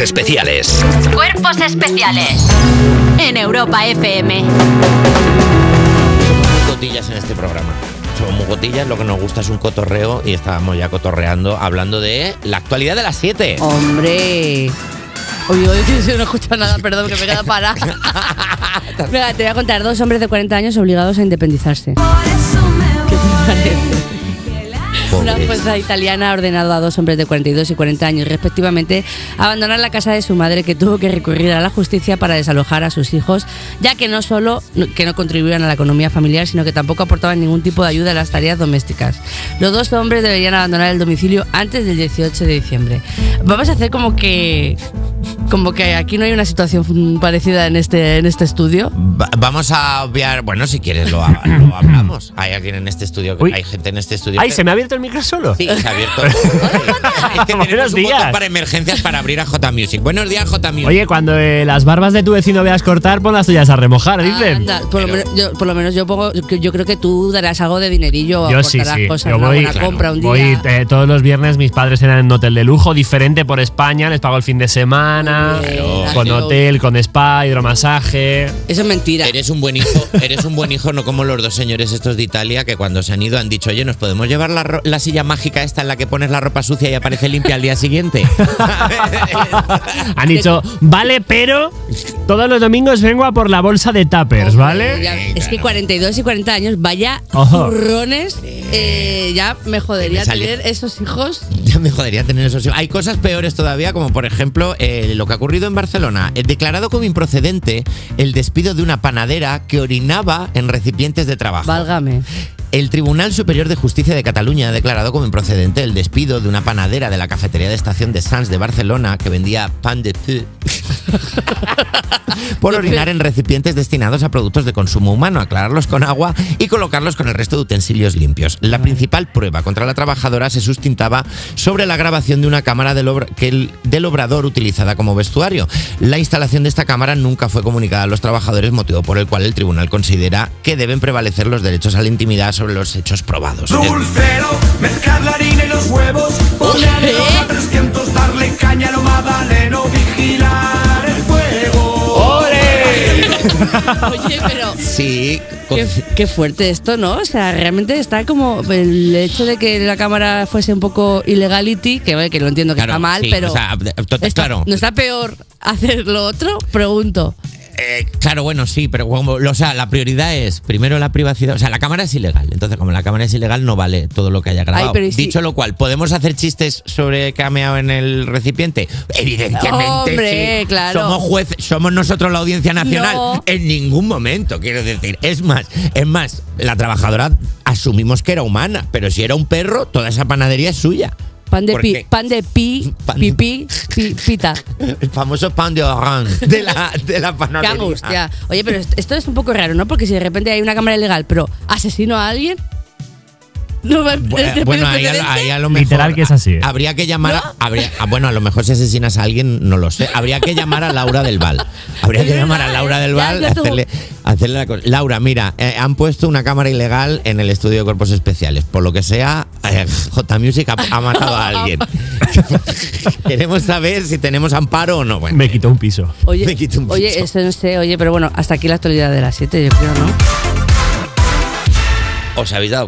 Cuerpos especiales. Cuerpos especiales en Europa FM. cotillas en este programa. Somos muy cotillas, lo que nos gusta es un cotorreo y estábamos ya cotorreando, hablando de la actualidad de las 7. Hombre. Oye, oye, que no escucho nada, perdón, que me queda parada. Venga, te voy a contar dos hombres de 40 años obligados a independizarse. ¿Qué te parece? Una fuerza italiana ha ordenado a dos hombres de 42 y 40 años, respectivamente, abandonar la casa de su madre, que tuvo que recurrir a la justicia para desalojar a sus hijos, ya que no solo que no contribuían a la economía familiar, sino que tampoco aportaban ningún tipo de ayuda a las tareas domésticas. Los dos hombres deberían abandonar el domicilio antes del 18 de diciembre. Vamos a hacer como que como que aquí no hay una situación parecida en este en este estudio. Va- vamos a obviar, bueno, si quieres lo, ha- lo hablamos. Hay alguien en este estudio, que- Uy. hay gente en este estudio. Ay, que- ¿se me ha abierto el micro solo? Sí, se ha abierto. es que tenemos Buenos un botón días. para emergencias para abrir a J Music. Buenos días, J Music. Oye, cuando eh, las barbas de tu vecino veas cortar, pon las tuyas a remojar, dicen. Anda, por, lo Pero- menos, yo, por lo menos yo pongo yo, yo creo que tú darás algo de dinerillo o Yo sí, aportarás sí. cosas, Yo una voy, buena claro, compra un voy día. eh, todos los viernes, mis padres eran en un hotel de lujo, diferente por España, les pago el fin de semana, Claro. con hotel, con spa, hidromasaje. Eso es mentira. Eres un buen hijo, eres un buen hijo, no como los dos señores estos de Italia que cuando se han ido han dicho, oye, ¿nos podemos llevar la, silla mágica esta en la que pones la ropa sucia y aparece limpia al día siguiente? Han dicho, vale, pero todos los domingos vengo a por la bolsa de tuppers, ¿vale? Ya- es que 42 y 40 años, vaya Ojo. turrones, eh, ya me jodería Me tener esos hijos. Ya me jodería tener esos. Hay cosas peores todavía, como por ejemplo eh, lo que ha ocurrido en Barcelona. Eh, declarado como improcedente el despido de una panadera que orinaba en recipientes de trabajo. Válgame. El Tribunal Superior de Justicia de Cataluña ha declarado como improcedente el despido de una panadera de la cafetería de estación de Sants de Barcelona que vendía pan de pu por orinar en recipientes destinados a productos de consumo humano, aclararlos con agua y colocarlos con el resto de utensilios limpios. La principal prueba contra la trabajadora se sustentaba sobre la grabación de una cámara del, obra- que el- del obrador utilizada como vestuario. La instalación de esta cámara nunca fue comunicada a los trabajadores, motivo por el cual el tribunal considera que deben prevalecer los derechos a la intimidad sobre los hechos probados. Dulcero, mezclar la harina y los Oye, pero Sí, con- qué, qué fuerte esto, ¿no? O sea, realmente está como el hecho de que la cámara fuese un poco illegality, que, que lo entiendo que Claro, está mal, sí, pero o sea, claro. ¿no está peor hacer lo otro? Pregunto. Eh, claro, bueno, sí, pero como, o sea, la prioridad es primero la privacidad. O sea, la cámara es ilegal. Entonces, como la cámara es ilegal, no vale todo lo que haya grabado. Ay, pero ¿y si- Dicho lo cual, ¿podemos hacer chistes sobre que ha meado en el recipiente? Evidentemente. Hombre, sí. claro. Somos jueces, somos nosotros la audiencia nacional. No. En ningún momento, quiero decir. Es más, es más, la trabajadora asumimos que era humana, pero si era un perro, toda esa panadería es suya. Pan de ¿Por pi, qué? pan de pi, Pan de- pipí, pi- pita. El famoso pan de orange de la, de la Qué panadería. angustia. Oye, pero esto- es un poco raro, ¿no? Porque si de repente hay una cámara ilegal, pero asesino a alguien. No me Bu- ¿este bueno, ahí a, ahí a lo mejor. Literal que es así. Habría que llamar. a- habría- ah, bueno, a lo mejor si asesinas a alguien, no lo sé. Habría que llamar a Laura del Val. Habría que llamar a Laura ¿eh? del Val. tú- hacerle, hacerle la cosa. Laura, mira, eh, han puesto una cámara ilegal en el estudio de cuerpos especiales. Por lo que sea, eh, J Music ha, ha matado a alguien. Queremos saber si tenemos amparo o no. Bueno, Me quitó un piso. Oye, Me quito un oye, piso. esto no sé, oye, pero bueno, hasta aquí la actualidad de las 7, yo creo, ¿no? ¿os habéis dado